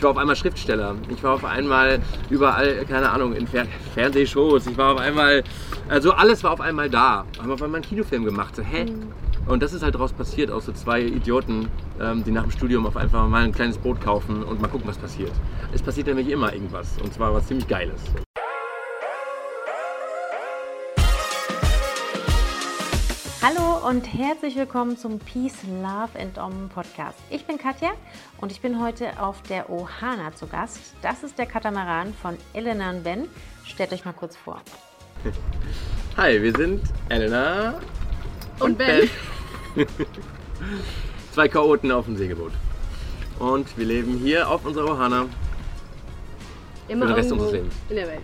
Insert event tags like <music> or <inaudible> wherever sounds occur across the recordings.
Ich war auf einmal Schriftsteller. Ich war auf einmal überall, keine Ahnung, in Fer Fernsehshows. Ich war auf einmal, also alles war auf einmal da. Haben auf einmal einen Kinofilm gemacht. So, hä? Und das ist halt daraus passiert, aus so zwei Idioten, ähm, die nach dem Studium auf einfach mal ein kleines Boot kaufen und mal gucken, was passiert. Es passiert nämlich immer irgendwas. Und zwar was ziemlich Geiles. Und herzlich willkommen zum Peace, Love and Om Podcast. Ich bin Katja und ich bin heute auf der Ohana zu Gast. Das ist der Katamaran von Elena und Ben. Stellt euch mal kurz vor. <laughs> Hi, wir sind Elena Und Ben. <laughs> Zwei Chaoten auf dem Segelboot. Und wir leben hier auf unserer Ohana Immer für den Rest unseres Lebens. in der Welt.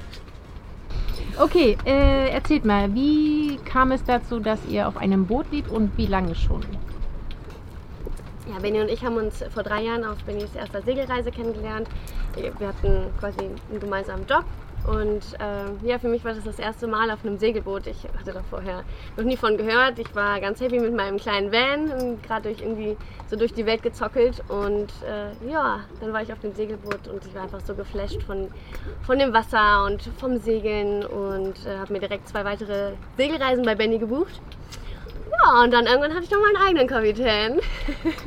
Okay, äh, erzählt mal, wie kam es dazu, dass ihr auf einem Boot lebt und wie lange schon? Ja, Benny und ich haben uns vor drei Jahren auf Bennys erster Segelreise kennengelernt. Wir hatten quasi einen gemeinsamen Job und äh, ja, für mich war das das erste Mal auf einem Segelboot. Ich hatte da vorher noch nie von gehört. Ich war ganz happy mit meinem kleinen Van, gerade durch irgendwie so durch die Welt gezockelt und äh, ja, dann war ich auf dem Segelboot und ich war einfach so geflasht von, von dem Wasser und vom Segeln und äh, habe mir direkt zwei weitere Segelreisen bei Benny gebucht. Ja, und dann irgendwann hatte ich noch meinen eigenen Kapitän.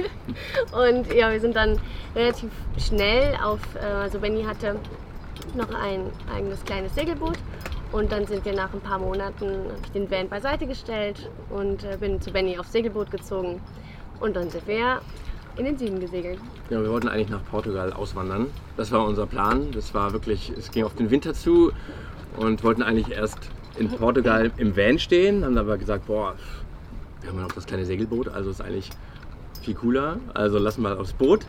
<laughs> und ja, wir sind dann relativ schnell auf, äh, also Benny hatte noch ein eigenes kleines Segelboot. Und dann sind wir nach ein paar Monaten, habe ich den Van beiseite gestellt und äh, bin zu Benny aufs Segelboot gezogen. Und dann sind wir in den Süden gesegelt. Ja, wir wollten eigentlich nach Portugal auswandern. Das war unser Plan. Das war wirklich, es ging auf den Winter zu und wollten eigentlich erst in Portugal im Van stehen, haben aber gesagt, boah, wir haben ja noch das kleine Segelboot, also ist eigentlich viel cooler. Also lassen wir aufs Boot.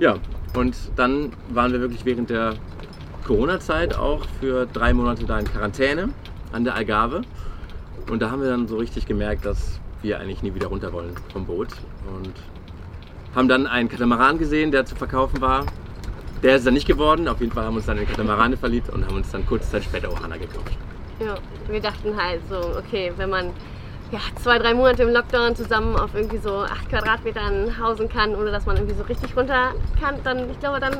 Ja, und dann waren wir wirklich während der Corona-Zeit auch für drei Monate da in Quarantäne an der Algarve. Und da haben wir dann so richtig gemerkt, dass wir eigentlich nie wieder runter wollen vom Boot. Und haben dann einen Katamaran gesehen, der zu verkaufen war. Der ist dann nicht geworden. Auf jeden Fall haben wir uns dann in Katamarane verliebt und haben uns dann kurze Zeit später Ohana gekauft. Ja, wir dachten halt so, okay, wenn man ja, zwei, drei Monate im Lockdown zusammen auf irgendwie so acht Quadratmetern hausen kann, ohne dass man irgendwie so richtig runter kann, dann, ich glaube, dann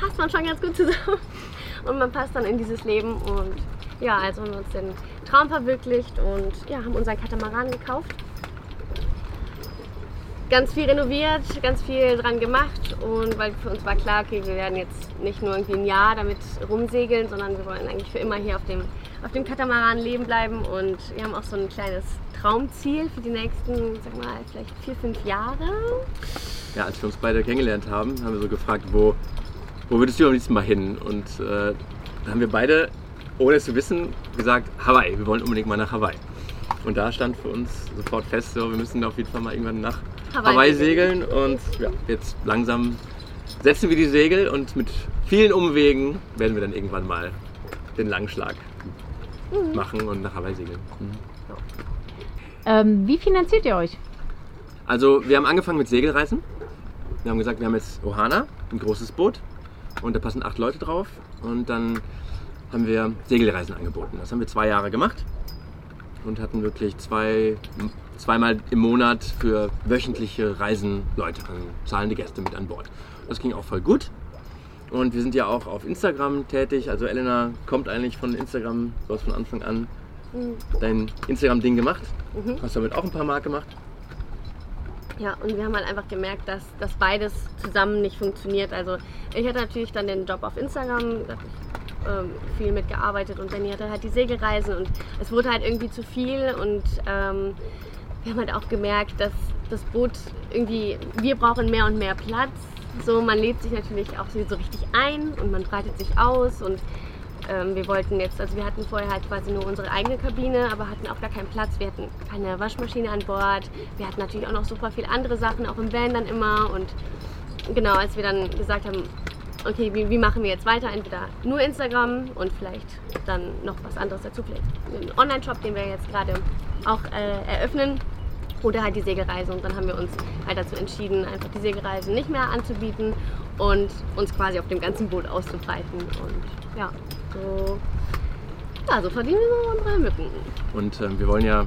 passt man schon ganz gut zusammen. Und man passt dann in dieses Leben und ja, also haben wir uns den Traum verwirklicht und ja, haben unseren Katamaran gekauft. Ganz viel renoviert, ganz viel dran gemacht und weil für uns war klar, okay, wir werden jetzt nicht nur irgendwie ein Jahr damit rumsegeln, sondern wir wollen eigentlich für immer hier auf dem, auf dem Katamaran leben bleiben und wir haben auch so ein kleines Traumziel für die nächsten, sag mal, vielleicht vier, fünf Jahre. Ja, als wir uns beide kennengelernt haben, haben wir so gefragt, wo, wo würdest du am liebsten mal hin? Und äh, da haben wir beide, ohne es zu wissen, gesagt, Hawaii, wir wollen unbedingt mal nach Hawaii. Und da stand für uns sofort fest, so, wir müssen auf jeden Fall mal irgendwann nach Hawaii Hawaii, segeln. Und ja, jetzt langsam setzen wir die Segel und mit vielen Umwegen werden wir dann irgendwann mal den Langschlag machen und nach Hawaii segeln. Mhm. Ähm, wie finanziert ihr euch? Also wir haben angefangen mit Segelreisen. Wir haben gesagt, wir haben jetzt Ohana, ein großes Boot und da passen acht Leute drauf. Und dann haben wir Segelreisen angeboten. Das haben wir zwei Jahre gemacht und hatten wirklich zwei, zweimal im Monat für wöchentliche Reisen Leute, also zahlende Gäste mit an Bord. Das ging auch voll gut. Und wir sind ja auch auf Instagram tätig. Also Elena kommt eigentlich von Instagram, du hast von Anfang an dein Instagram-Ding gemacht. Mhm. Hast damit auch ein paar Mark gemacht. Ja, und wir haben halt einfach gemerkt, dass, dass beides zusammen nicht funktioniert. Also ich hatte natürlich dann den Job auf Instagram, da hab ich ähm, viel mitgearbeitet und Benny hatte halt die Segelreisen und es wurde halt irgendwie zu viel und ähm, wir haben halt auch gemerkt, dass das Boot irgendwie, wir brauchen mehr und mehr Platz. So, man lebt sich natürlich auch so richtig ein und man breitet sich aus und ähm, wir wollten jetzt, also wir hatten vorher halt quasi nur unsere eigene Kabine, aber hatten auch gar keinen Platz. Wir hatten keine Waschmaschine an Bord. Wir hatten natürlich auch noch super viele andere Sachen, auch im Van dann immer. Und genau, als wir dann gesagt haben, okay, wie, wie machen wir jetzt weiter? Entweder nur Instagram und vielleicht dann noch was anderes dazu, vielleicht einen Online-Shop, den wir jetzt gerade auch äh, eröffnen. Oder halt die Segelreise. Und dann haben wir uns halt dazu entschieden, einfach die Segelreisen nicht mehr anzubieten und uns quasi auf dem ganzen Boot auszubreiten. Und ja, so, ja, so verdienen wir so unsere Mücken. Und ähm, wir wollen ja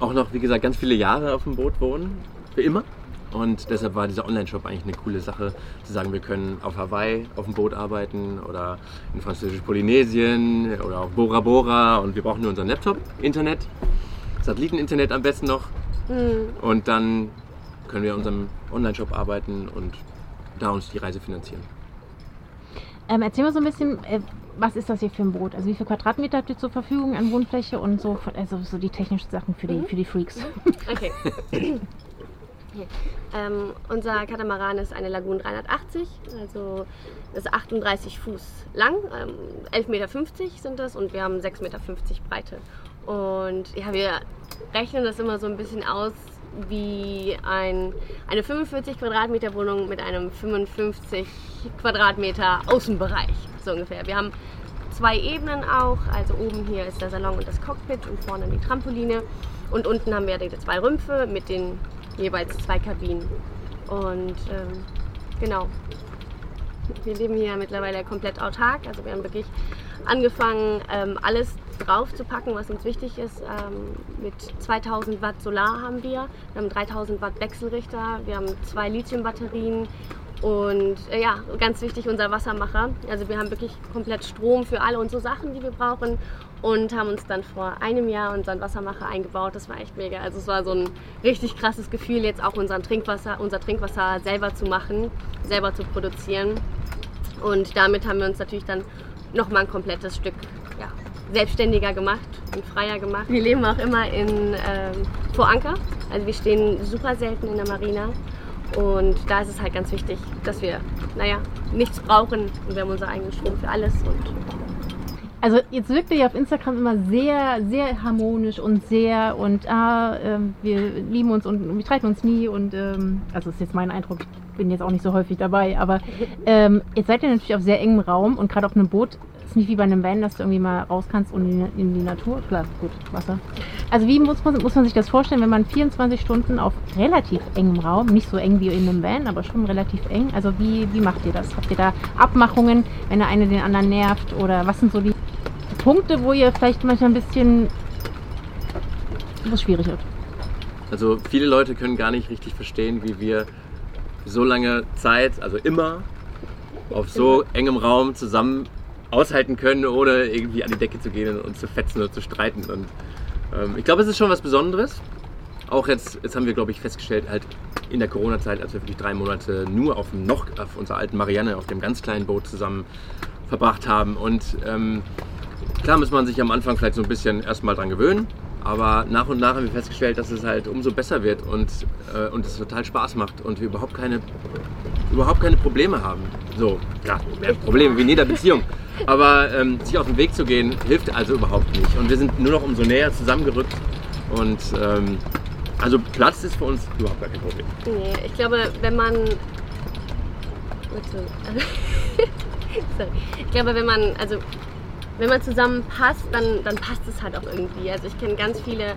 auch noch, wie gesagt, ganz viele Jahre auf dem Boot wohnen. Für immer. Und deshalb war dieser Online-Shop eigentlich eine coole Sache, zu sagen, wir können auf Hawaii auf dem Boot arbeiten oder in französisch-Polynesien oder auf Bora Bora und wir brauchen nur unseren Laptop, Internet, Satelliten-Internet am besten noch. Und dann können wir in unserem Online-Shop arbeiten und da uns die Reise finanzieren. Ähm, erzähl mal so ein bisschen, äh, was ist das hier für ein Boot? Also wie viel Quadratmeter habt ihr zur Verfügung an Wohnfläche und so, also so die technischen Sachen für die, für die Freaks. <laughs> Okay. okay. <laughs> Ähm, unser Katamaran ist eine Lagoon 380, also das ist 38 Fuß lang, ähm, 11,50 Meter sind das und wir haben 6,50 Meter Breite. Und ja, wir rechnen das immer so ein bisschen aus wie ein, eine 45 Quadratmeter Wohnung mit einem 55 Quadratmeter Außenbereich, so ungefähr. Wir haben zwei Ebenen auch. Also oben hier ist der Salon und das Cockpit und vorne die Trampoline. Und unten haben wir zwei Rümpfe mit den jeweils zwei Kabinen. Und ähm, genau. Wir leben hier mittlerweile komplett autark. Also wir haben wirklich angefangen, ähm, alles drauf zu packen, was uns wichtig ist. Ähm, mit 2000 Watt Solar haben wir. Wir haben 3000 Watt Wechselrichter. Wir haben zwei Lithiumbatterien. Und äh, ja, ganz wichtig, unser Wassermacher. Also wir haben wirklich komplett Strom für alle unsere Sachen, die wir brauchen. Und haben uns dann vor einem Jahr unseren Wassermacher eingebaut. Das war echt mega. Also es war so ein richtig krasses Gefühl, jetzt auch unseren Trinkwasser, unser Trinkwasser selber zu machen, selber zu produzieren. Und damit haben wir uns natürlich dann nochmal ein komplettes Stück selbstständiger gemacht und freier gemacht. Wir leben auch immer in ähm, vor Anker. Also wir stehen super selten in der Marina. Und da ist es halt ganz wichtig, dass wir, naja, nichts brauchen und wir haben unseren eigenen Strom für alles. Und Also jetzt wirkt ihr ja auf Instagram immer sehr, sehr harmonisch und sehr und ah, ähm, wir lieben uns und wir streiten uns nie und ähm, also ist jetzt mein Eindruck, ich bin jetzt auch nicht so häufig dabei, aber ähm, jetzt seid ihr natürlich auf sehr engem Raum und gerade auf einem Boot ist nicht wie bei einem Van, dass du irgendwie mal raus kannst und in, die- in die Natur, klar, gut, Wasser. Also wie muss man, muss man sich das vorstellen, wenn man 24 Stunden auf relativ engem Raum, nicht so eng wie in einem Van, aber schon relativ eng, also wie, wie macht ihr das? Habt ihr da Abmachungen, wenn der eine den anderen nervt oder was sind so die Punkte, wo ihr vielleicht manchmal ein bisschen wo es schwierig wird. Also viele Leute können gar nicht richtig verstehen, wie wir so lange Zeit, also immer, auf so engem Raum zusammen aushalten können, ohne irgendwie an die Decke zu gehen und zu fetzen oder zu streiten. Und ähm, ich glaube, es ist schon was Besonderes. Auch jetzt, jetzt haben wir, glaube ich, festgestellt, halt in der Corona-Zeit, als wir wirklich drei Monate nur auf dem noch, auf unserer alten Marianne, auf dem ganz kleinen Boot zusammen verbracht haben. Und ähm, klar muss man sich am Anfang vielleicht so ein bisschen erstmal dran gewöhnen. Aber nach und nach haben wir festgestellt, dass es halt umso besser wird und, äh, und es total Spaß macht und wir überhaupt keine, überhaupt keine Probleme haben. So, ja, mehr Probleme wie in jeder Beziehung. Aber ähm, sich auf den Weg zu gehen, hilft also überhaupt nicht. Und wir sind nur noch umso näher zusammengerückt. Und ähm, also Platz ist für uns überhaupt gar kein Problem. nee, ich glaube, wenn man. <laughs> Sorry. Ich glaube, wenn man, also wenn man zusammen passt, dann, dann passt es halt auch irgendwie. Also ich kenne ganz viele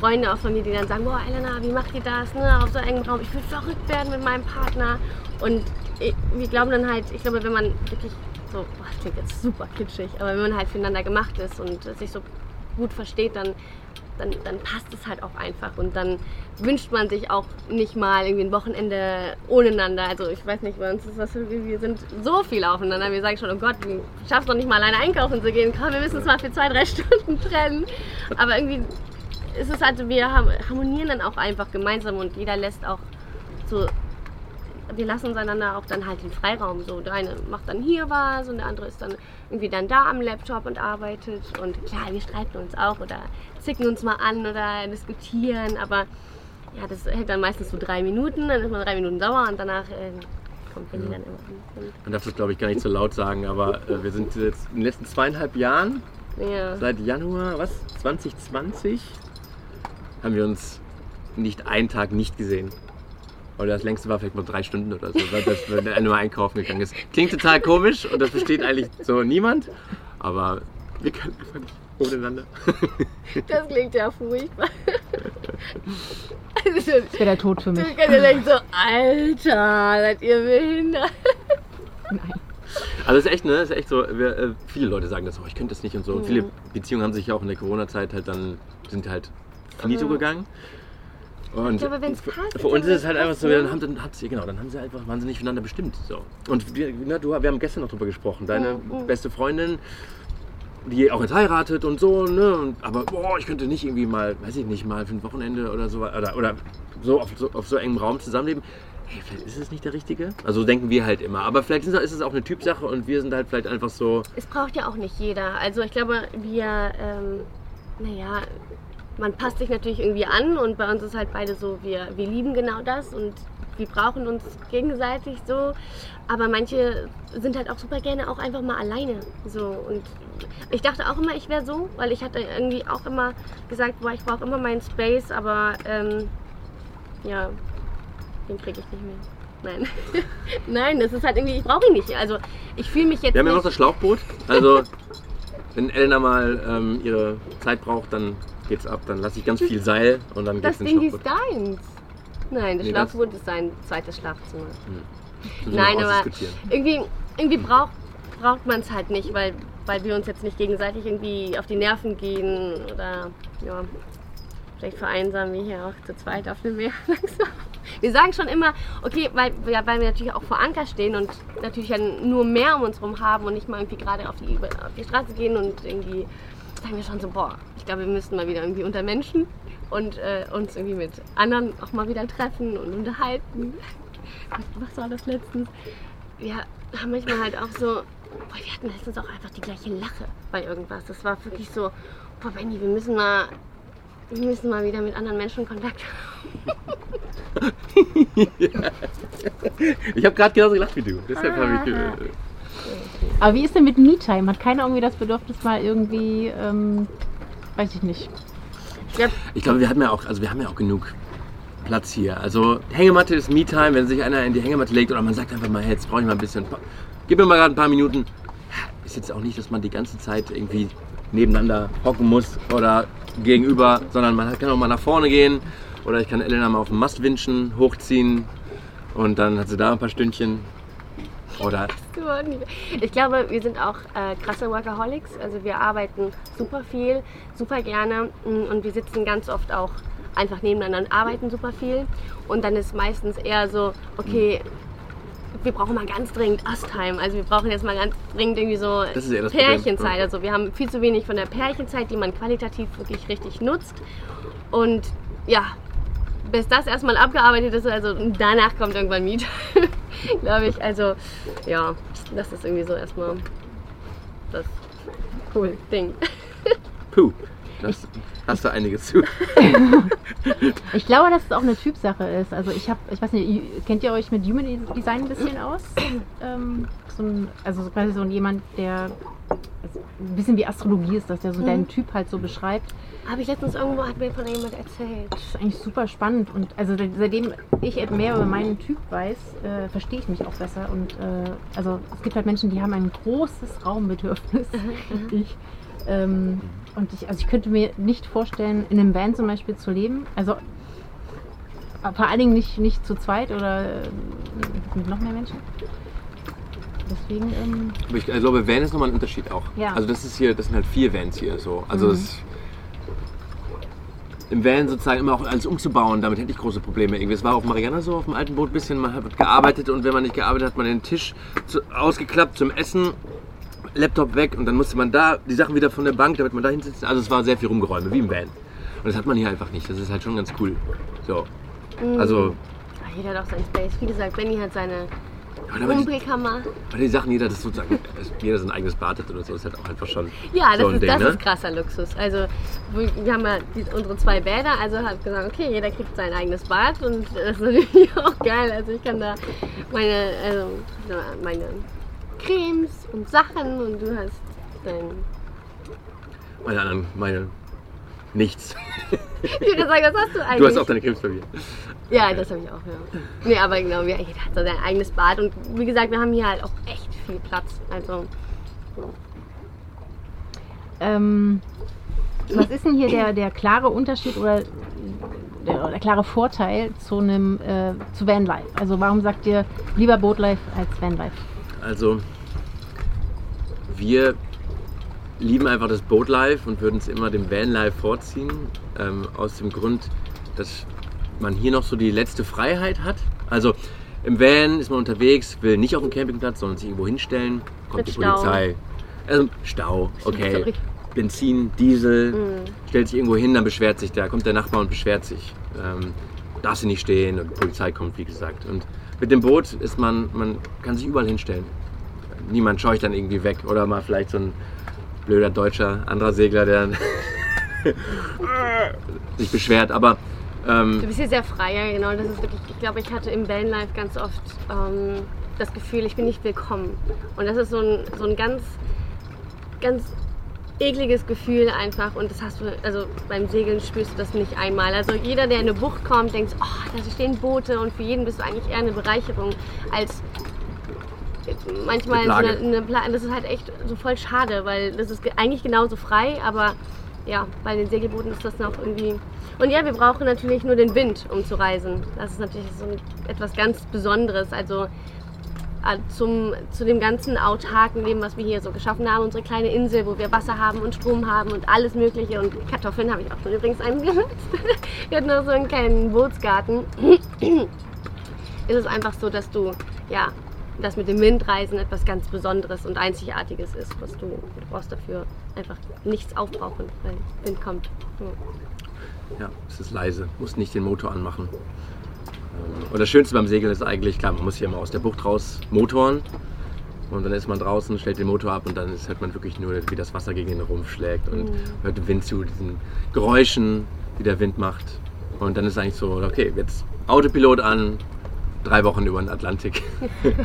Freunde auch von mir, die dann sagen, boah Elena, wie macht ihr das, ne, auf so engem Raum? Ich will verrückt werden mit meinem Partner. Und ich, wir glauben dann halt, ich glaube, wenn man wirklich so, boah, das klingt jetzt super kitschig, aber wenn man halt füreinander gemacht ist und sich so gut versteht, dann, dann, dann passt es halt auch einfach. Und dann wünscht man sich auch nicht mal irgendwie ein Wochenende ohneinander. Also ich weiß nicht, bei uns ist das, irgendwie- wir sind so viel aufeinander. Wir sagen schon, oh Gott, du schaffst doch nicht mal alleine einkaufen zu gehen. Komm, wir müssen uns mal für zwei, drei <laughs> Stunden trennen. Aber irgendwie ist es halt, wir harmonieren dann auch einfach gemeinsam und jeder lässt auch so wir lassen uns einander auch dann halt den Freiraum. So, der eine macht dann hier was und der andere ist dann irgendwie dann da am Laptop und arbeitet. Und klar, wir streiten uns auch oder zicken uns mal an oder diskutieren. Aber ja, das hält dann meistens so drei Minuten, dann ist man drei Minuten sauer und danach äh, kommt Benny dann immer an. Man darf das, glaube ich, gar nicht so laut sagen, aber äh, wir sind jetzt in den letzten zweieinhalb Jahren ja. Seit Januar, was? 2020 haben wir uns nicht einen Tag nicht gesehen. Oder das längste war vielleicht mal drei Stunden oder so, weil das, wenn er nur einkaufen gegangen ist. Klingt total komisch und das versteht eigentlich so niemand. Aber wir können einfach nicht ohneinander. Das klingt ja furchtbar. Also, Das wäre der Tod für du mich. kannst ja denken so, Alter, seid ihr behindert? Nein. Also es ist echt, ne? Es ist echt so, wir, äh, viele Leute sagen das, oh, ich könnte das nicht und so. Und Mhm. viele Beziehungen haben sich ja auch in der Corona-Zeit halt dann, sind halt finito Ja. gegangen. Und glaube, wenn's für, passt, für uns ist es halt einfach so, dann haben, dann hat sie, genau, dann haben sie einfach, nicht füreinander bestimmt. So. Und wir, ne, du, wir haben gestern noch drüber gesprochen. Deine Mhm. beste Freundin, die auch jetzt heiratet und so, ne? Und, aber boah, ich könnte nicht irgendwie mal, weiß ich nicht, mal für ein Wochenende oder so oder, oder so, auf, so auf so engem Raum zusammenleben. Hey, vielleicht ist es nicht der Richtige. Also so denken wir halt immer. Aber vielleicht ist es- ist es auch eine Typsache und wir sind halt vielleicht einfach so. Es braucht ja auch nicht jeder. Also ich glaube, wir, ähm, naja, man passt sich natürlich irgendwie an und bei uns ist halt beide so, wir, wir lieben genau das und wir brauchen uns gegenseitig so. Aber manche sind halt auch super gerne auch einfach mal alleine. So. Und ich dachte auch immer, ich wäre so, weil ich hatte irgendwie auch immer gesagt, boah, ich brauche immer meinen Space, aber ähm, ja, den kriege ich nicht mehr. Nein. <laughs> Nein, das ist halt irgendwie, ich brauche ihn nicht. Also ich fühle mich jetzt Wir haben ja noch das Schlauchboot. Also, wenn Elena mal ähm, ihre Zeit braucht, dann geht's ab. Dann lasse ich ganz viel Seil und dann Das geht's ins Ding ist deins. Nein, das Nee, das- Schlafboot ist sein zweites Schlafzimmer. Wir Nein, aber irgendwie, irgendwie braucht, braucht man es halt nicht, weil, weil wir uns jetzt nicht gegenseitig irgendwie auf die Nerven gehen oder ja, vielleicht vereinsamen wir hier auch zu zweit auf dem Meer langsam. Wir sagen schon immer, okay, weil, ja, weil wir natürlich auch vor Anker stehen und natürlich ja nur Meer um uns rum haben und nicht mal irgendwie gerade auf die, auf die Straße gehen und irgendwie sagen wir schon so, boah, ich glaube, wir müssten mal wieder irgendwie unter Menschen und äh, uns irgendwie mit anderen auch mal wieder treffen und unterhalten. Was, war das letztens? Wir haben manchmal halt auch so, boah, wir hatten letztens auch einfach die gleiche Lache bei irgendwas. Das war wirklich so, boah, Benny, wir müssen mal, wir müssen mal wieder mit anderen Menschen Kontakt haben. <laughs> Ich habe gerade genauso gelacht wie du. Deshalb habe ich. Äh, Aber wie ist denn mit Me-Time? Hat keiner irgendwie das Bedürfnis mal irgendwie, ähm, weiß ich nicht. Ich glaub, ich glaube, wir hatten ja auch, also wir haben ja auch genug Platz hier. Also Hängematte ist Me-Time, wenn sich einer in die Hängematte legt oder man sagt einfach mal, hey, jetzt brauche ich mal ein bisschen. Gib mir mal gerade ein paar Minuten. Ist jetzt auch nicht, dass man die ganze Zeit irgendwie nebeneinander hocken muss oder gegenüber, sondern man kann auch mal nach vorne gehen oder ich kann Elena mal auf den Mast winschen, hochziehen und dann hat sie da ein paar Stündchen. Oder Ich glaube, wir sind auch äh, krasse Workaholics. Also wir arbeiten super viel, super gerne mm, und wir sitzen ganz oft auch einfach nebeneinander und arbeiten super viel. Und dann ist meistens eher so, okay, wir brauchen mal ganz dringend Us-Time. Also wir brauchen jetzt mal ganz dringend irgendwie so das Problem. Pärchenzeit. Also wir haben viel zu wenig von der Pärchenzeit, die man qualitativ wirklich richtig nutzt. Und ja, bis das erstmal abgearbeitet ist, also danach kommt irgendwann Miet, <laughs> <laughs> glaube ich. Also ja, das ist irgendwie so erstmal das cool Ding. <laughs> Puh, das hast du einiges zu. <laughs> Ich glaube, dass es auch eine Typsache ist. Also ich habe, ich weiß nicht, kennt ihr euch mit Human Design ein bisschen aus? ähm, so ein, also so quasi so ein jemand, der also ein bisschen wie Astrologie ist, dass der so Mhm. deinen Typ halt so beschreibt. Habe ich letztens irgendwo, hat mir von jemand erzählt. Das ist eigentlich super spannend und also seitdem ich mehr über meinen Typ weiß, äh, verstehe ich mich auch besser und äh, also es gibt halt Menschen, die haben ein großes Raumbedürfnis. <laughs> ich, ähm, und ich, also ich könnte mir nicht vorstellen, in einem Van zum Beispiel zu leben. Also äh, vor allen Dingen nicht, nicht zu zweit oder äh, mit noch mehr Menschen. Deswegen, ähm, Aber ich glaube, Van ist nochmal ein Unterschied auch. Ja. Also das ist hier, das sind halt vier Vans hier so. Also Mhm. es, im Van sozusagen immer auch alles umzubauen, damit hätte ich große Probleme. Irgendwie. Es war auf Mariana so, auf dem alten Boot ein bisschen, man hat gearbeitet und wenn man nicht gearbeitet hat, hat man den Tisch zu, ausgeklappt zum Essen, Laptop weg und dann musste man da die Sachen wieder von der Bank, damit man da hinsetzt. Also es war sehr viel Rumgeräume, wie im Van. Und das hat man hier einfach nicht. Das ist halt schon ganz cool. So. Also, Ach, jeder hat auch sein Space. Wie gesagt, Benny hat seine Rumpelkammer. aber die Sachen, jeder das sozusagen, jeder sein eigenes Bad hat oder so, ist halt auch einfach schon Ja, das, so ein ist, Ding, das ne? ist krasser Luxus. Also wir wir haben ja die, unsere zwei Bäder, also hat gesagt, okay, jeder kriegt sein eigenes Bad und das ist natürlich <laughs> auch geil. Also ich kann da meine, also, meine Cremes und Sachen und du hast dein. Meine anderen, meine nichts. Ich würde sagen, was hast du eigentlich? <laughs> Du hast auch deine Cremes bei mir. Ja, das habe ich auch, ja. Nee, aber genau, jeder hat so sein eigenes Bad und wie gesagt, wir haben hier halt auch echt viel Platz. Also, Ähm, was ist denn hier der, der klare Unterschied oder der, der klare Vorteil zu einem äh, zu Vanlife? Also warum sagt ihr lieber Boatlife als Vanlife? Also, wir lieben einfach das Boatlife und würden es immer dem Vanlife vorziehen. Ähm, aus dem Grund, dass man hier noch so die letzte Freiheit hat. Also im Van ist man unterwegs, will nicht auf dem Campingplatz, sondern sich irgendwo hinstellen. Kommt Mit die Stau. Polizei. Also, Stau, okay. Sorry. Benzin, Diesel, Mhm. stellt sich irgendwo hin, dann beschwert sich der, kommt der Nachbar und beschwert sich. Ähm, darf sie nicht stehen und die Polizei kommt, wie gesagt. Und mit dem Boot ist man, man kann sich überall hinstellen. Niemand scheucht dann irgendwie weg oder mal vielleicht so ein blöder deutscher anderer Segler, der <laughs> sich beschwert. Aber ähm, du bist hier sehr frei, ja, genau. Das ist wirklich, ich glaube, ich hatte im Vanlife ganz oft ähm, das Gefühl, ich bin nicht willkommen. Und das ist so ein, so ein ganz, ganz ekliges Gefühl einfach und das hast du, also beim Segeln spürst du das nicht einmal. Also jeder, der in eine Bucht kommt, denkt, oh, da stehen Boote und für jeden bist du eigentlich eher eine Bereicherung als manchmal so eine, eine Plage. Das ist halt echt so voll schade, weil das ist ge- eigentlich genauso frei, aber ja, bei den Segelbooten ist das noch irgendwie. Und ja, wir brauchen natürlich nur den Wind, um zu reisen. Das ist natürlich so etwas ganz Besonderes. Also äh, zum, zu dem ganzen autarken Leben, was wir hier so geschaffen haben, unsere kleine Insel, wo wir Wasser haben und Strom haben und alles Mögliche. Und Kartoffeln habe ich auch schon übrigens eingesetzt. <laughs> wir hatten auch so einen kleinen Bootsgarten. <clears throat> ist es einfach so, dass du, ja, dass mit dem Windreisen etwas ganz Besonderes und Einzigartiges ist, was du, du brauchst dafür einfach nichts aufbrauchen, weil Wind kommt. Ja. ja, es ist leise, muss nicht den Motor anmachen. Ähm, Und das Schönste beim Segeln ist eigentlich, klar, man muss hier mal aus der Bucht raus motoren. Und dann ist man draußen, stellt den Motor ab und dann hört man wirklich nur, wie das Wasser gegen den Rumpf schlägt und hört dem Wind zu, diesen Geräuschen, die der Wind macht. Und dann ist eigentlich so, okay, jetzt Autopilot an, drei Wochen über den Atlantik.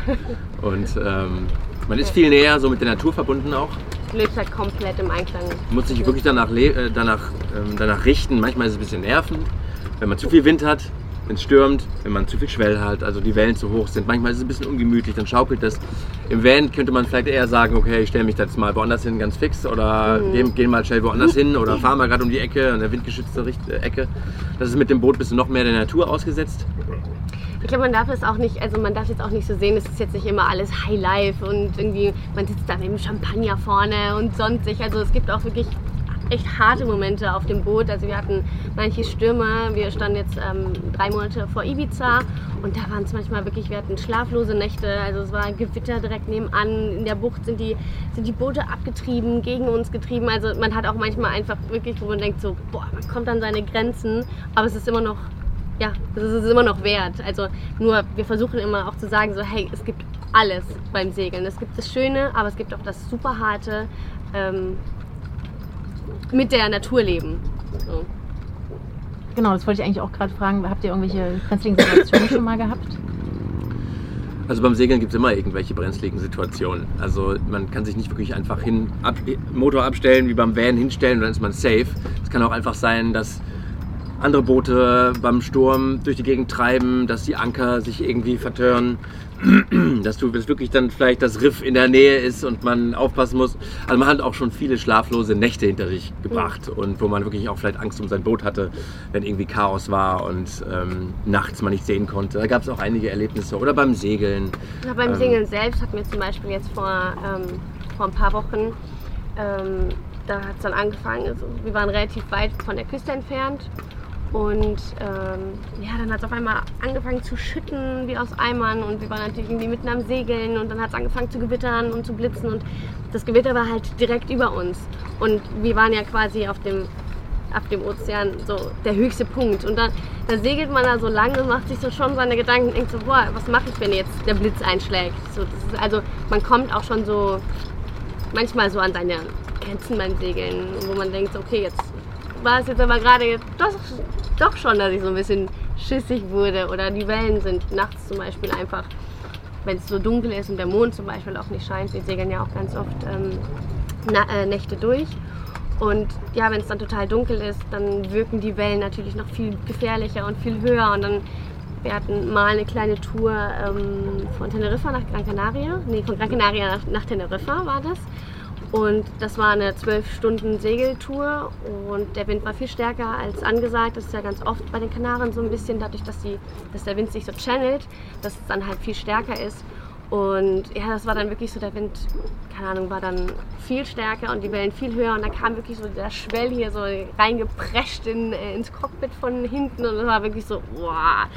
<laughs> und ähm, man ist viel näher so mit der Natur verbunden auch. Du lebst halt komplett im Einklang. Man muss sich wirklich danach, äh, danach, ähm, danach richten. Manchmal ist es ein bisschen nervend, wenn man zu viel Wind hat, wenn es stürmt, wenn man zu viel Schwell hat, also die Wellen zu hoch sind. Manchmal ist es ein bisschen ungemütlich, dann schaukelt das. Im Van könnte man vielleicht eher sagen, okay, ich stelle mich da jetzt mal woanders hin, ganz fix, oder gehen, gehen mal schnell woanders hin, oder fahren mal gerade um die Ecke, an der windgeschützten äh, Ecke. Das ist mit dem Boot bist du noch mehr der Natur ausgesetzt. Ich glaube, man darf es auch nicht, also man darf jetzt auch nicht so sehen, es ist jetzt nicht immer alles High Life und irgendwie, man sitzt da mit dem Champagner vorne und sonstig. Also es gibt auch wirklich echt harte Momente auf dem Boot. Also wir hatten manche Stürme, wir standen jetzt ähm, drei Monate vor Ibiza und da waren es manchmal wirklich, wir hatten schlaflose Nächte, also es war Gewitter direkt nebenan. In der Bucht sind die, sind die Boote abgetrieben, gegen uns getrieben. Also man hat auch manchmal einfach wirklich, wo man denkt so, boah, man kommt an seine Grenzen, aber es ist immer noch ja, das ist es immer noch wert. Also nur, wir versuchen immer auch zu sagen, so hey, es gibt alles beim Segeln. Es gibt das Schöne, aber es gibt auch das super harte ähm, mit der Natur leben. So. Genau, das wollte ich eigentlich auch gerade fragen. Habt ihr irgendwelche brenzligen Situationen schon mal gehabt? Also beim Segeln gibt es immer irgendwelche brenzligen Situationen. Also man kann sich nicht wirklich einfach hin, ab, Motor abstellen, wie beim Van hinstellen und dann ist man safe. Es kann auch einfach sein, dass andere Boote beim Sturm durch die Gegend treiben, dass die Anker sich irgendwie vertören, <clears throat> dass du dass wirklich dann vielleicht das Riff in der Nähe ist und man aufpassen muss. Also man hat auch schon viele schlaflose Nächte hinter sich gebracht und wo man wirklich auch vielleicht Angst um sein Boot hatte, wenn irgendwie Chaos war und ähm, nachts man nicht sehen konnte. Da gab es auch einige Erlebnisse. Oder beim Segeln. Ja, beim Ähm. Segeln selbst hatten wir zum Beispiel jetzt vor, ähm, vor ein paar Wochen, ähm, da hat es dann angefangen, also wir waren relativ weit von der Küste entfernt und ähm, ja, dann hat es auf einmal angefangen zu schütten wie aus Eimern und wir waren natürlich irgendwie mitten am Segeln und dann hat es angefangen zu gewittern und zu blitzen und das Gewitter war halt direkt über uns und wir waren ja quasi auf dem auf dem Ozean so der höchste Punkt. Und dann, dann segelt man da so lange und macht sich so schon seine Gedanken und denkt so, boah, was mache ich, wenn jetzt der Blitz einschlägt? So, das also man kommt auch schon so manchmal so an seine Grenzen beim Segeln, wo man denkt, okay, jetzt war es jetzt aber gerade doch, doch schon, dass ich so ein bisschen schissig wurde. Oder die Wellen sind nachts zum Beispiel einfach, wenn es so dunkel ist und der Mond zum Beispiel auch nicht scheint. Wir segeln ja auch ganz oft ähm, na, äh, Nächte durch. Und ja, wenn es dann total dunkel ist, dann wirken die Wellen natürlich noch viel gefährlicher und viel höher. Und dann Wir hatten mal eine kleine Tour ähm, von Teneriffa nach Gran Canaria. Nee, von Gran Canaria nach, nach Teneriffa war das. Und das war eine zwölf Stunden Segeltour und der Wind war viel stärker als angesagt. Das ist ja ganz oft bei den Kanaren so ein bisschen, dadurch, dass, die, dass der Wind sich so channelt, dass es dann halt viel stärker ist. Und ja, das war dann wirklich so, der Wind, keine Ahnung, war dann viel stärker und die Wellen viel höher. Und da kam wirklich so der Schwell hier so reingeprescht in, äh, ins Cockpit von hinten und das war wirklich so, boah.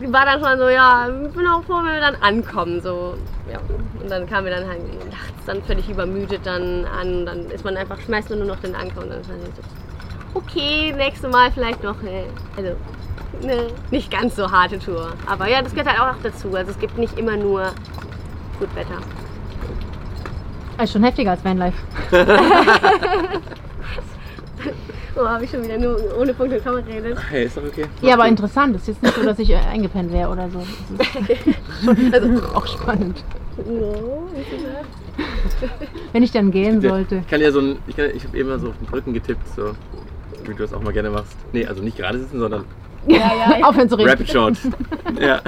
War dann schon so, ja, ich bin auch froh, wenn wir dann ankommen. So, ja. Und dann kamen wir dann halt nachts dann völlig übermüdet dann an. Und dann ist man einfach, schmeißt man nur noch den Anker und dann ist man so, okay, nächstes Mal vielleicht noch, äh, also eine nicht ganz so harte Tour. Aber ja, das gehört halt auch dazu. Also es gibt nicht immer nur gut Wetter. Ist schon heftiger als Vanlife. <laughs> <laughs> Oh, habe ich schon wieder nur ohne Punkt und Komma geredet. Hey, ist doch okay. Ja, aber interessant. Es ist jetzt nicht so, dass ich äh, eingepennt wäre oder so. Das ist schon <laughs> also auch spannend. No, wie ist das? Wenn ich dann gehen sollte. Ich kann ja so ein, ich, kann- ich habe eben mal so auf den Rücken getippt, so wie du das auch mal gerne machst. Nee, also nicht gerade sitzen, sondern Ja, ja, ja. <laughs> Aufhören zu reden. Rapid Shot. <laughs> ja.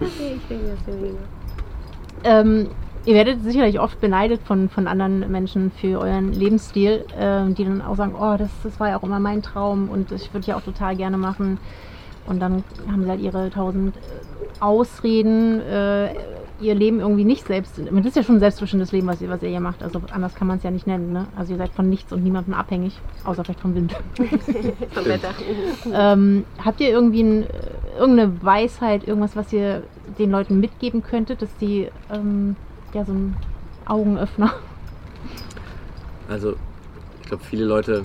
Okay, ich denke, das ist weniger. Ähm, ihr werdet sicherlich oft beneidet von, von anderen Menschen für euren Lebensstil, ähm, die dann auch sagen, oh, das, das war ja auch immer mein Traum und ich würde ja auch total gerne machen. Und dann haben sie halt ihre tausend äh, Ausreden, äh, ihr Leben irgendwie nicht selbst. Das ist ja schon ein selbstbestimmtes Leben, was ihr, was ihr hier macht. Also anders kann man es ja nicht nennen. Ne? Also ihr seid von nichts und niemandem abhängig, außer vielleicht vom Wind. <laughs> Vom Wetter. ähm, habt ihr irgendwie ein, äh, irgendeine Weisheit, irgendwas, was ihr den Leuten mitgeben könntet, dass die ähm, ja so ein Augenöffner. Also, ich glaube, viele Leute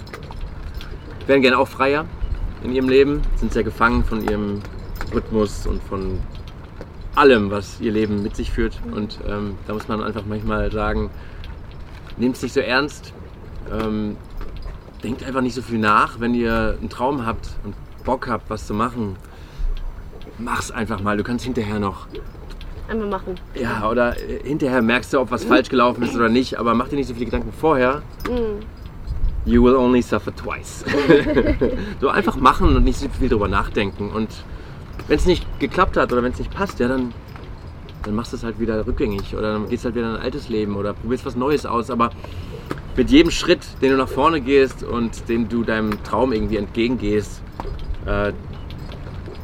wären gerne auch freier in ihrem Leben, sind sehr gefangen von ihrem Rhythmus und von allem, was ihr Leben mit sich führt. Und ähm, da muss man einfach manchmal sagen, nehmt es nicht so ernst, ähm, denkt einfach nicht so viel nach, wenn ihr einen Traum habt und Bock habt, was zu machen. Mach's einfach mal, du kannst hinterher noch Einmal machen. ja, oder äh, hinterher merkst du, ob was falsch gelaufen ist oder nicht, aber mach dir nicht so viele Gedanken vorher. You will only suffer twice. <laughs> so einfach machen und nicht so viel drüber nachdenken. Und wenn es nicht geklappt hat oder wenn es nicht passt, ja, dann, dann machst du es halt wieder rückgängig oder dann gehst halt wieder in ein altes Leben oder probierst was Neues aus. Aber mit jedem Schritt, den du nach vorne gehst und den du deinem Traum irgendwie entgegengehst, äh,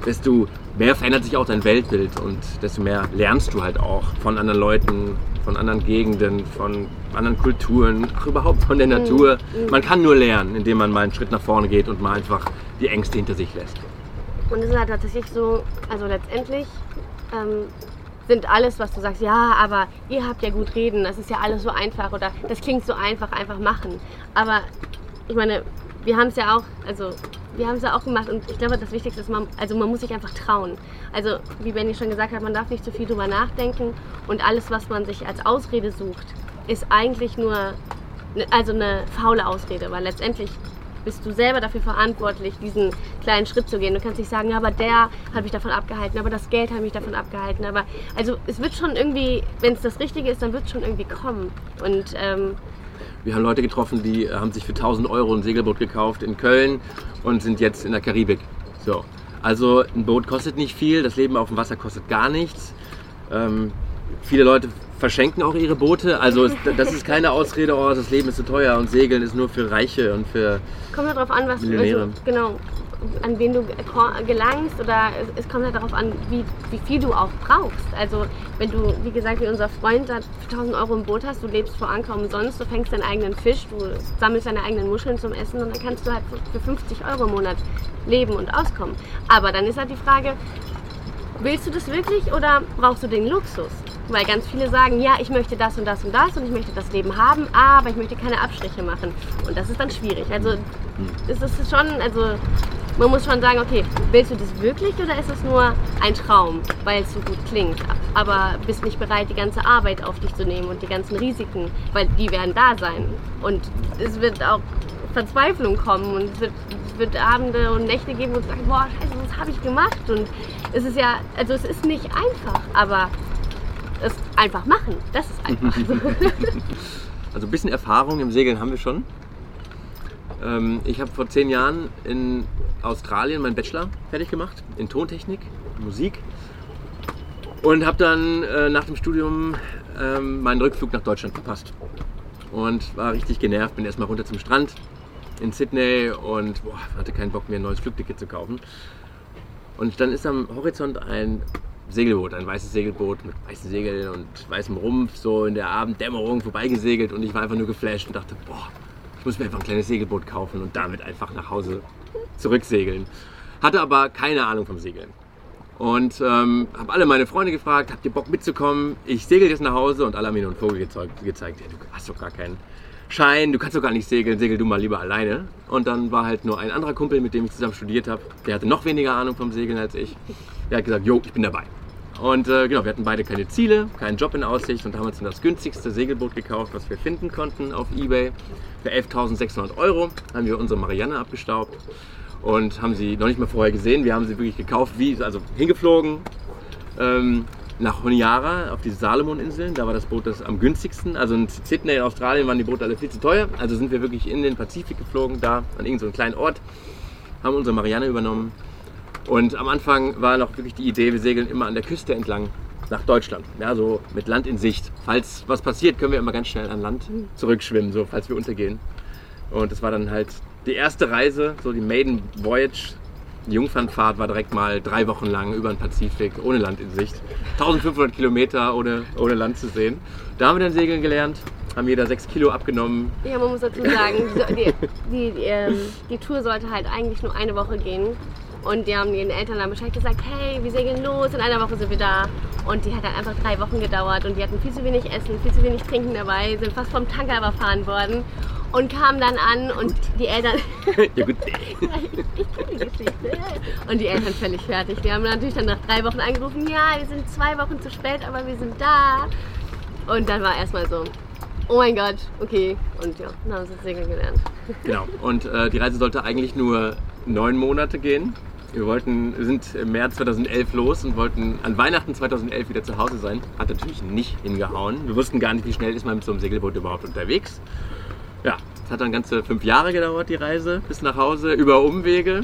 desto mehr verändert sich auch dein Weltbild und desto mehr lernst du halt auch von anderen Leuten, von anderen Gegenden, von anderen Kulturen, ach überhaupt von der Natur. Man kann nur lernen, indem man mal einen Schritt nach vorne geht und mal einfach die Ängste hinter sich lässt. Und es ist halt tatsächlich so, also letztendlich ähm, sind alles, was du sagst, ja, aber ihr habt ja gut reden, das ist ja alles so einfach oder das klingt so einfach, einfach machen. Aber ich meine, wir haben es ja auch, also wir haben es ja auch gemacht und ich glaube, das Wichtigste ist, man, also man muss sich einfach trauen. Also wie Benny schon gesagt hat, man darf nicht zu viel drüber nachdenken und alles, was man sich als Ausrede sucht, ist eigentlich nur ne- also eine faule Ausrede, weil letztendlich bist du selber dafür verantwortlich, diesen kleinen Schritt zu gehen. Du kannst nicht sagen, aber der hat mich davon abgehalten, aber das Geld hat mich davon abgehalten. Aber also es wird schon irgendwie, wenn es das Richtige ist, dann wird es schon irgendwie kommen. Und ähm, Wir haben Leute getroffen, die äh, haben sich für 1000 Euro ein Segelboot gekauft in Köln und sind jetzt in der Karibik. So. Also ein Boot kostet nicht viel, das Leben auf dem Wasser kostet gar nichts. Ähm, viele Leute verschenken auch ihre Boote. Also das ist keine Ausrede, oh, das Leben ist so teuer und Segeln ist nur für Reiche und für... kommt darauf an, was du, Millionäre. also, genau, an wen du gelangst oder es, kommt halt darauf an, wie, wie viel du auch brauchst. Also wenn du, wie gesagt, wie unser Freund da für 1000 Euro im Boot hast, du lebst vor Anker umsonst, du fängst deinen eigenen Fisch, du sammelst deine eigenen Muscheln zum Essen und dann kannst du halt für 50 Euro im Monat leben und auskommen. Aber dann ist halt die Frage, Willst du das wirklich oder brauchst du den Luxus? Weil ganz viele sagen, ja, ich möchte das und das und das und ich möchte das Leben haben, aber ich möchte keine Abstriche machen. Und das ist dann schwierig. Also es ist schon, also man muss schon sagen, okay, willst du das wirklich oder ist es nur ein Traum, weil es so gut klingt, aber bist nicht bereit, die ganze Arbeit auf dich zu nehmen und die ganzen Risiken, weil die werden da sein. Und es wird auch Verzweiflung kommen und es wird, wird Abende und Nächte geben, wo du sagst, boah, scheiße, was habe ich gemacht? Und es ist ja, also es ist nicht einfach, aber es einfach machen, das ist einfach. <laughs> Also ein bisschen Erfahrung im Segeln haben wir schon. Ähm, ich habe vor zehn Jahren in Australien meinen Bachelor fertig gemacht in Tontechnik, Musik und habe dann äh, nach dem Studium ähm, meinen Rückflug nach Deutschland verpasst und war richtig genervt. Bin erstmal runter zum Strand in Sydney und boah, hatte keinen Bock mehr ein neues Flugticket zu kaufen. Und dann ist am Horizont ein Segelboot, ein weißes Segelboot mit weißen Segeln und weißem Rumpf, so in der Abenddämmerung vorbeigesegelt und ich war einfach nur geflasht und dachte, boah, ich muss mir einfach ein kleines Segelboot kaufen und damit einfach nach Hause zurücksegeln. Hatte aber keine Ahnung vom Segeln. Und ähm, habe alle meine Freunde gefragt, habt ihr Bock mitzukommen? Ich segel jetzt nach Hause und alle haben mir nur einen Vogel gezeigt. gezeigt. Ja, du hast doch gar keinen Schein, du kannst doch gar nicht segeln, segel du mal lieber alleine. Und dann war halt nur ein anderer Kumpel, mit dem ich zusammen studiert habe. Der hatte noch weniger Ahnung vom Segeln als ich. Der hat gesagt, jo, ich bin dabei. Und äh, genau, wir hatten beide keine Ziele, keinen Job in Aussicht und haben uns das günstigste Segelboot gekauft, was wir finden konnten auf Ebay. Für 11.600 Euro haben wir unsere Marianne abgestaubt und haben sie noch nicht mal vorher gesehen. Wir haben sie wirklich gekauft, wie, also hingeflogen ähm, nach Honiara auf die Salomon-Inseln. Da war das Boot das am günstigsten. Also in Sydney in Australien waren die Boote alle viel zu teuer. Also sind wir wirklich in den Pazifik geflogen, da an irgendeinem so kleinen Ort, haben unsere Marianne übernommen. Und am Anfang war noch wirklich die Idee, wir segeln immer an der Küste entlang nach Deutschland. Ja, so mit Land in Sicht. Falls was passiert, können wir immer ganz schnell an Land zurückschwimmen, so falls wir untergehen. Und das war dann halt die erste Reise, so die Maiden Voyage, die Jungfernfahrt war direkt mal drei Wochen lang über den Pazifik, ohne Land in Sicht. 1500 Kilometer ohne, ohne Land zu sehen. Da haben wir dann segeln gelernt, haben jeder sechs Kilo abgenommen. Ja, man muss dazu sagen, die, die, die, ähm, die Tour sollte halt eigentlich nur eine Woche gehen. Und die haben den Eltern dann Bescheid gesagt, hey, wir segeln los, in einer Woche sind wir da. Und die hat dann einfach drei Wochen gedauert und die hatten viel zu wenig Essen, viel zu wenig Trinken dabei, sind fast vom Tanker überfahren worden und kamen dann an und die Eltern. <laughs> ja gut. <laughs> ich kenne die Geschichte. Und die Eltern völlig fertig. Die haben natürlich dann nach drei Wochen angerufen, ja, wir sind zwei Wochen zu spät, aber wir sind da. Und dann war erstmal so, oh mein Gott, okay. Und ja, dann haben sie das Segeln gelernt. Genau. Und äh, die Reise sollte eigentlich nur neun Monate gehen. Wir wollten, wir sind im März 2011 los und wollten an Weihnachten 2011 wieder zu Hause sein. Hat natürlich nicht hingehauen. Wir wussten gar nicht, wie schnell ist man mit so einem Segelboot überhaupt unterwegs. Ja, es hat dann ganze fünf Jahre gedauert, die Reise bis nach Hause, über Umwege.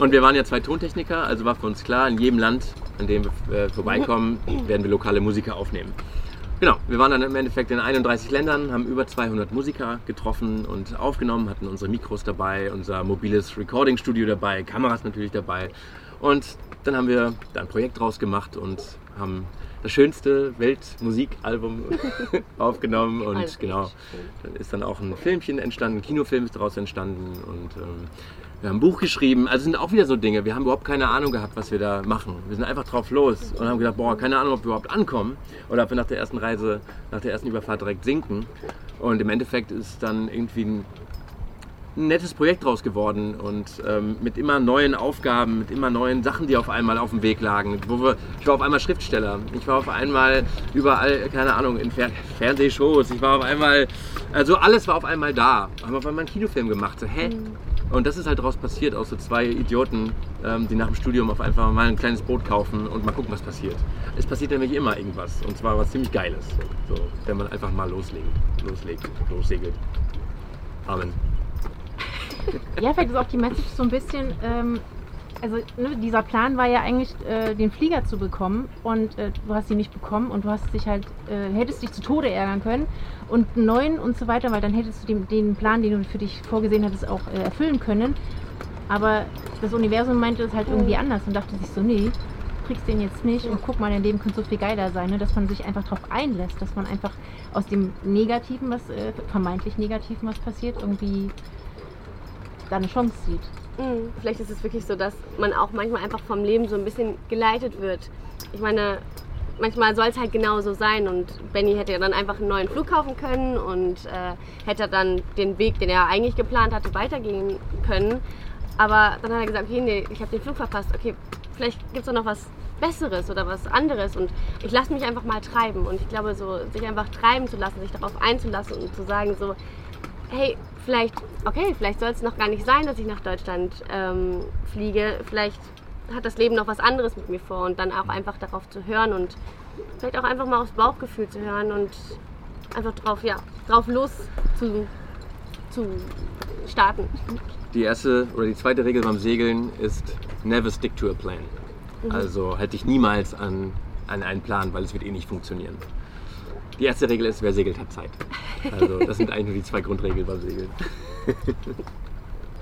Und wir waren ja zwei Tontechniker, also war für uns klar, in jedem Land, an dem wir äh, vorbeikommen, werden wir lokale Musiker aufnehmen. Genau, wir waren dann im Endeffekt in 31 Ländern, haben über 200 Musiker getroffen und aufgenommen, hatten unsere Mikros dabei, unser mobiles Recording-Studio dabei, Kameras natürlich dabei. Und dann haben wir da ein Projekt draus gemacht und haben das schönste Weltmusikalbum <laughs> aufgenommen und Alles genau, dann ist dann auch ein Filmchen entstanden, ein Kinofilm ist daraus entstanden und ähm, wir haben ein Buch geschrieben. Also sind auch wieder so Dinge. Wir haben überhaupt keine Ahnung gehabt, was wir da machen. Wir sind einfach drauf los und haben gedacht, boah, keine Ahnung, ob wir überhaupt ankommen oder ob wir nach der ersten Reise, nach der ersten Überfahrt direkt sinken. Und im Endeffekt ist dann irgendwie ein ein nettes Projekt draus geworden und ähm, mit immer neuen Aufgaben, mit immer neuen Sachen, die auf einmal auf dem Weg lagen. Wo wir, ich war auf einmal Schriftsteller, ich war auf einmal überall, keine Ahnung, in Fer Fernsehshows, ich war auf einmal, also alles war auf einmal da. Haben auf einmal einen Kinofilm gemacht, so hä? Und das ist halt daraus passiert, aus so zwei Idioten, ähm, die nach dem Studium auf einfach mal ein kleines Boot kaufen und mal gucken, was passiert. Es passiert nämlich immer irgendwas und zwar was ziemlich Geiles, so, wenn man einfach mal loslegt, loslegt, lossegelt. Amen. Ja, vielleicht ist auch die Message so ein bisschen, ähm, also ne, dieser Plan war ja eigentlich, äh, den Flieger zu bekommen und äh, du hast ihn nicht bekommen und du hast dich halt, äh, hättest dich zu Tode ärgern können und einen neuen und so weiter, weil dann hättest du den, den Plan, den du für dich vorgesehen hattest, auch äh, erfüllen können. Aber das Universum meinte es halt irgendwie anders und dachte sich so, nee, du kriegst den jetzt nicht und guck mal, dein Leben könnte so viel geiler sein, ne? dass man sich einfach darauf einlässt, dass man einfach aus dem Negativen, was äh, vermeintlich Negativen, was passiert, irgendwie da eine Chance sieht. Mhm. Vielleicht ist es wirklich so, dass man auch manchmal einfach vom Leben so ein bisschen geleitet wird. Ich meine, manchmal soll es halt genau so sein und Benny hätte ja dann einfach einen neuen Flug kaufen können und äh, hätte dann den Weg, den er eigentlich geplant hatte, weitergehen können. Aber dann hat er gesagt, okay, nee, ich habe den Flug verpasst. Okay, vielleicht gibt es noch was Besseres oder was anderes und ich lasse mich einfach mal treiben. Und ich glaube, so sich einfach treiben zu lassen, sich darauf einzulassen und zu sagen so, hey, vielleicht, okay, vielleicht soll es noch gar nicht sein, dass ich nach Deutschland ähm, fliege. Vielleicht hat das Leben noch was anderes mit mir vor und dann auch einfach darauf zu hören und vielleicht auch einfach mal aufs Bauchgefühl zu hören und einfach drauf, ja, drauf los zu zu starten. Die erste oder die zweite Regel beim Segeln ist never stick to a plan. Also halte dich niemals an, an einen Plan, weil es wird eh nicht funktionieren. Die erste Regel ist, wer segelt, hat Zeit. Also das sind eigentlich nur die zwei Grundregeln beim Segeln.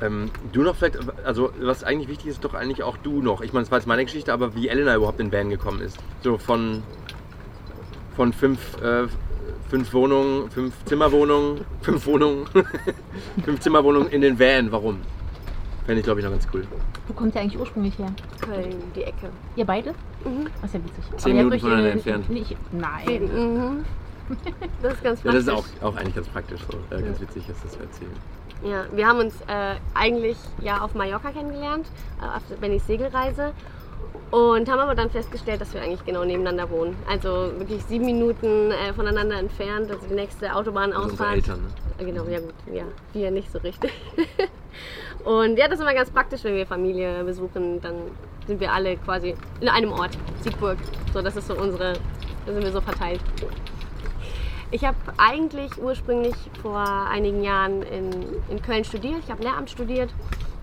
ähm, du noch vielleicht, also was eigentlich wichtig ist, doch eigentlich auch du noch. Ich meine, das war jetzt meine Geschichte, aber wie Elena überhaupt in Van gekommen ist. So von, von fünf, äh, fünf Wohnungen, fünf Zimmerwohnungen, <laughs> fünf Wohnungen, <laughs> fünf Zimmerwohnungen in den Van. Warum? Fände ich, glaube ich, noch ganz cool. Wo kommt ihr eigentlich ursprünglich her? Köln, die Ecke. Ihr beide? Mhm. Das ist ja witzig. Zehn Minuten voneinander entfernt. Nicht, nein. Mhm. <laughs> Das ist ganz Ja, das ist praktisch. auch, auch eigentlich ganz praktisch so. Äh, ganz witzig ist das zu erzählen. Ja, wir haben uns äh, eigentlich ja auf Mallorca kennengelernt, äh, auf Bennys Segelreise. Und haben aber dann festgestellt, dass wir eigentlich genau nebeneinander wohnen. Also wirklich sieben Minuten äh, voneinander entfernt. Also die nächste Also unsere Autobahnausfahrt. Eltern, ne? Äh, Genau, ja gut, ja, wir nicht so richtig. <laughs> Und ja, das ist immer ganz praktisch, wenn wir Familie besuchen, dann sind wir alle quasi in einem Ort, Siegburg. So, das ist so unsere, da sind wir so verteilt. Ich habe eigentlich ursprünglich vor einigen Jahren in, in Köln studiert. Ich habe Lehramt studiert,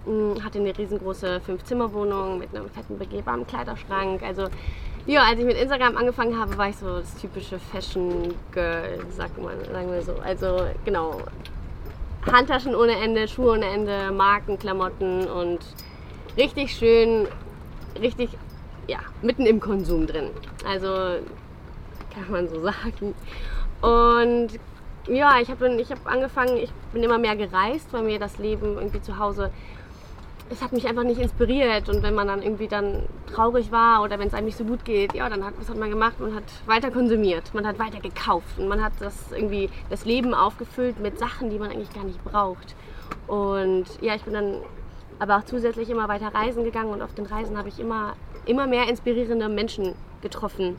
mh, hatte eine riesengroße Fünf-Zimmer-Wohnung mit einem fetten begehbaren Kleiderschrank. Also ja, als ich mit Instagram angefangen habe, war ich so das typische Fashion-Girl, sagt man, sagen wir so. Also genau, Handtaschen ohne Ende, Schuhe ohne Ende, Marken, Klamotten und richtig schön, richtig, ja, mitten im Konsum drin. Also kann man so <laughs> sagen. Und ja, ich habe ich hab angefangen, ich bin immer mehr gereist, weil mir das Leben irgendwie zu Hause, es hat mich einfach nicht inspiriert. Und wenn man dann irgendwie dann traurig war oder wenn es einem nicht so gut geht, ja, dann hat, was hat man gemacht? Man hat weiter konsumiert, man hat weiter gekauft und man hat das irgendwie, das Leben aufgefüllt mit Sachen, die man eigentlich gar nicht braucht. Und ja, ich bin dann aber auch zusätzlich immer weiter reisen gegangen und auf den Reisen habe ich immer, immer mehr inspirierende Menschen getroffen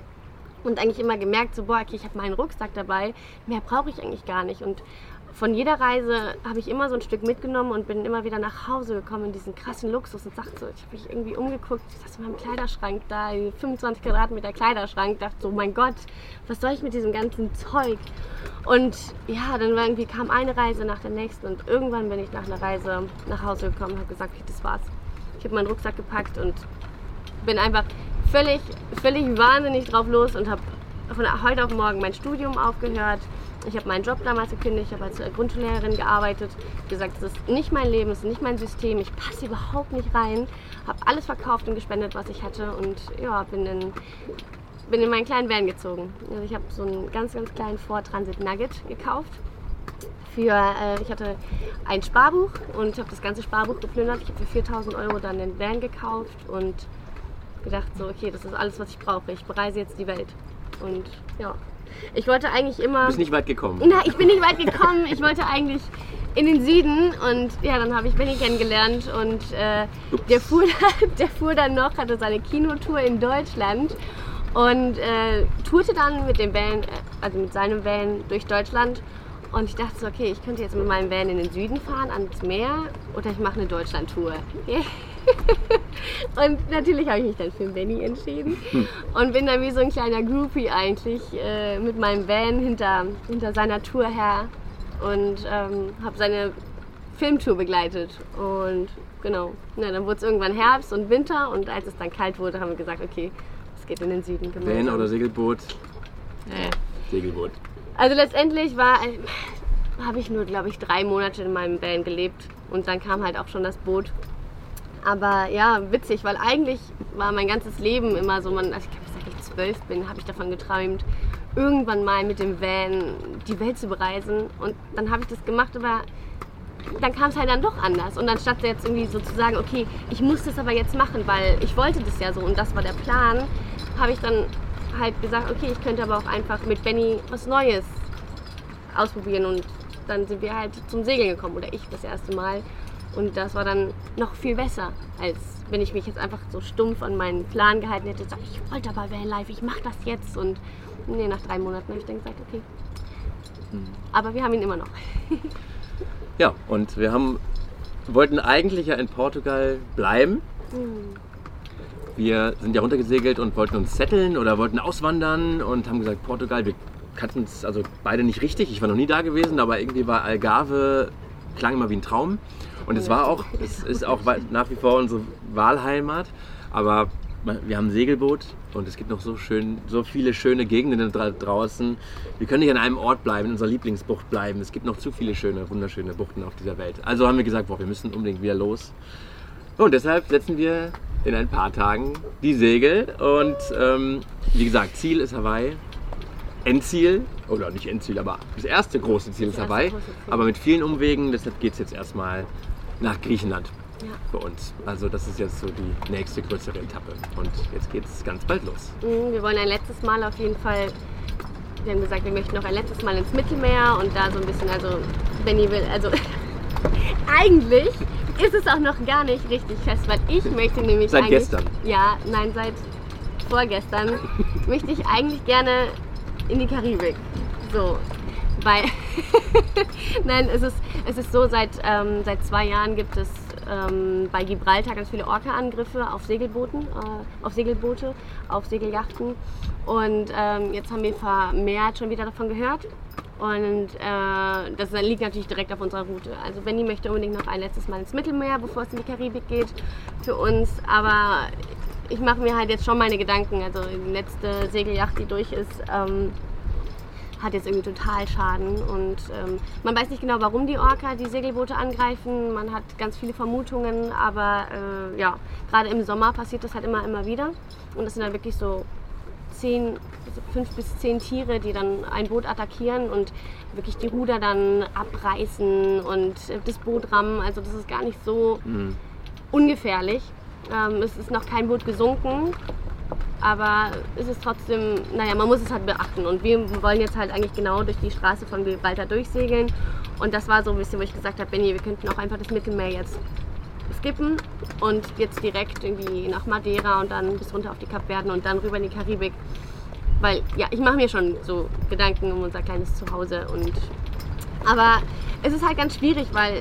und eigentlich immer gemerkt, so, boah, okay, ich habe meinen Rucksack dabei, mehr brauche ich eigentlich gar nicht. Und von jeder Reise habe ich immer so ein Stück mitgenommen und bin immer wieder nach Hause gekommen in diesen krassen Luxus und sagte so, ich habe mich irgendwie umgeguckt, ich saß in meinem Kleiderschrank da, 25 Quadratmeter Kleiderschrank, dachte so, mein Gott, was soll ich mit diesem ganzen Zeug? Und ja, dann war irgendwie kam eine Reise nach der nächsten und irgendwann bin ich nach einer Reise nach Hause gekommen und habe gesagt, okay, das war's. Ich habe meinen Rucksack gepackt und bin einfach völlig, völlig wahnsinnig drauf los und habe von heute auf morgen mein Studium aufgehört. Ich habe meinen Job damals gekündigt, ich habe als äh, Grundschullehrerin gearbeitet. gesagt, das ist nicht mein Leben, das ist nicht mein System, ich passe überhaupt nicht rein. Habe alles verkauft und gespendet, was ich hatte und ja, bin in, bin in meinen kleinen Van gezogen. Also ich habe so einen ganz, ganz kleinen Ford Transit Nugget gekauft. Für, äh, ich hatte ein Sparbuch und habe das ganze Sparbuch geplündert. Ich habe für 4000 Euro dann den Van gekauft und gedacht so, okay, das ist alles, was ich brauche. Ich bereise jetzt die Welt. Und ja, ich wollte eigentlich immer... Du bist nicht weit gekommen. Na, ich bin nicht weit gekommen. Ich wollte eigentlich in den Süden und ja, dann habe ich Benny kennengelernt und äh, der, fuhr dann, <laughs> der fuhr dann noch, hatte seine Kinotour in Deutschland und äh, tourte dann mit dem Van, äh, also mit seinem Van durch Deutschland und ich dachte so, okay, ich könnte jetzt mit meinem Van in den Süden fahren, ans Meer oder ich mache eine Deutschland-Tour. <laughs> <laughs> und natürlich habe ich mich dann für Benny entschieden und bin dann wie so ein kleiner Groupie eigentlich äh, mit meinem Van hinter, hinter seiner Tour her und ähm, habe seine Filmtour begleitet. Und genau, ja, dann wurde es irgendwann Herbst und Winter und als es dann kalt wurde, haben wir gesagt, okay, es geht in den Süden. Van gemeinsam. oder Segelboot? Nee. Segelboot. Also letztendlich war, habe ich nur, glaube ich, drei Monate in meinem Van gelebt und dann kam halt auch schon das Boot. Aber ja, witzig, weil eigentlich war mein ganzes Leben immer so, man, also ich glaube, seit ich zwölf bin, habe ich davon geträumt, irgendwann mal mit dem Van die Welt zu bereisen. Und dann habe ich das gemacht, aber dann kam es halt dann doch anders. Und anstatt jetzt irgendwie so zu sagen, okay, ich muss das aber jetzt machen, weil ich wollte das ja so und das war der Plan, habe ich dann halt gesagt, okay, ich könnte aber auch einfach mit Benny was Neues ausprobieren. Und dann sind wir halt zum Segeln gekommen oder ich das erste Mal. Und das war dann noch viel besser, als wenn ich mich jetzt einfach so stumpf an meinen Plan gehalten hätte. Ich wollte aber Vanlife, ich mache das jetzt. Und nee, nach drei Monaten habe ich dann gesagt, okay. Aber wir haben ihn immer noch. Ja, und wir haben, wollten eigentlich ja in Portugal bleiben. Wir sind ja runtergesegelt und wollten uns setteln oder wollten auswandern und haben gesagt, Portugal, wir kannten es also beide nicht richtig. Ich war noch nie da gewesen, aber irgendwie war Algarve klang immer wie ein Traum. Und es war auch, es ist auch nach wie vor unsere Wahlheimat. Aber wir haben ein Segelboot und es gibt noch so, schön, so viele schöne Gegenden da draußen. Wir können nicht an einem Ort bleiben, in unserer Lieblingsbucht bleiben. Es gibt noch zu viele schöne, wunderschöne Buchten auf dieser Welt. Also haben wir gesagt, boah, wir müssen unbedingt wieder los. Und deshalb setzen wir in ein paar Tagen die Segel. Und ähm, wie gesagt, Ziel ist Hawaii. Endziel, oder nicht Endziel, aber das erste große Ziel ist erste Hawaii. Aber mit vielen Umwegen, deshalb geht es jetzt erstmal nach Griechenland Ja. für uns. Also das ist jetzt so die nächste größere Etappe. Und jetzt geht es ganz bald los. Mhm, Wir wollen ein letztes Mal auf jeden Fall, wir haben gesagt, wir möchten noch ein letztes Mal ins Mittelmeer und da so ein bisschen, also Benny will, also <laughs> eigentlich ist es auch noch gar nicht richtig fest, weil ich <laughs> möchte nämlich Seit eigentlich, gestern. Ja, nein, seit vorgestern <laughs> möchte ich eigentlich gerne in die Karibik. So, weil, <laughs> nein, es ist, es ist so, seit, ähm, seit zwei Jahren gibt es ähm, bei Gibraltar ganz viele Orca-Angriffe auf Segelbooten, äh, auf Segelboote, auf Segelyachten. Und ähm, jetzt haben wir vermehrt schon wieder davon gehört. Und äh, das liegt natürlich direkt auf unserer Route. Also Benny möchte unbedingt noch ein letztes Mal ins Mittelmeer, bevor es in die Karibik geht für uns. Aber ich mache mir halt jetzt schon meine Gedanken. Also die letzte Segelyacht, die durch ist, ähm, hat jetzt irgendwie total Schaden. Und ähm, man weiß nicht genau, warum die Orca die Segelboote angreifen. Man hat ganz viele Vermutungen, aber äh, ja, gerade im Sommer passiert das halt immer, immer wieder. Und das sind dann wirklich so zehn, also fünf bis zehn Tiere, die dann ein Boot attackieren und wirklich die Ruder dann abreißen und das Boot rammen. Also das ist gar nicht so ungefährlich. Ähm, es ist noch kein Boot gesunken, aber es ist trotzdem, naja, man muss es halt beachten. Und wir wollen jetzt halt eigentlich genau durch die Straße von Gibraltar durchsegeln. Und das war so ein bisschen, wo ich gesagt habe, Benni, wir könnten auch einfach das Mittelmeer jetzt skippen und jetzt direkt irgendwie nach Madeira und dann bis runter auf die Kapverden und dann rüber in die Karibik. Weil, ja, ich mache mir schon so Gedanken um unser kleines Zuhause. Und, aber es ist halt ganz schwierig, weil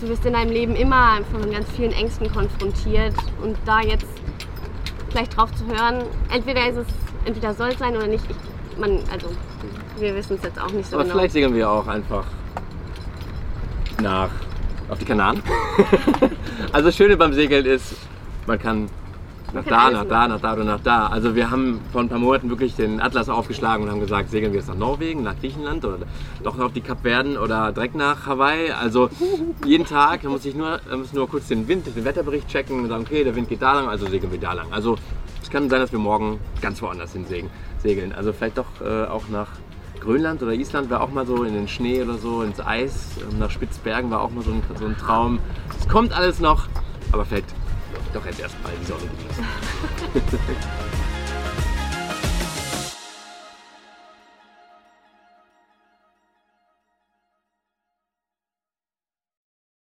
du wirst in deinem Leben immer von ganz vielen Ängsten konfrontiert. Und da jetzt gleich drauf zu hören, entweder ist es, entweder soll es sein oder nicht. Ich, man, also, wir wissen es jetzt auch nicht so Aber genau. vielleicht segeln wir auch einfach nach auf die Kanaren. <laughs> also das Schöne beim Segeln ist, man kann nach da, nach da, nach da oder nach da. Also wir haben vor ein paar Monaten wirklich den Atlas aufgeschlagen und haben gesagt, segeln wir jetzt nach Norwegen, nach Griechenland oder doch auf die Kapverden oder direkt nach Hawaii. Also jeden Tag, muss sich nur, muss nur kurz den Wind, den Wetterbericht checken und sagen, okay, der Wind geht da lang, also segeln wir da lang. Also es kann sein, dass wir morgen ganz woanders hin segeln. Also vielleicht doch äh, auch nach Grönland oder Island war auch mal so in den Schnee oder so, ins Eis. Nach Spitzbergen war auch mal so ein, so ein Traum. Es kommt alles noch, aber vielleicht doch jetzt erstmal die Sonne genießen. <laughs>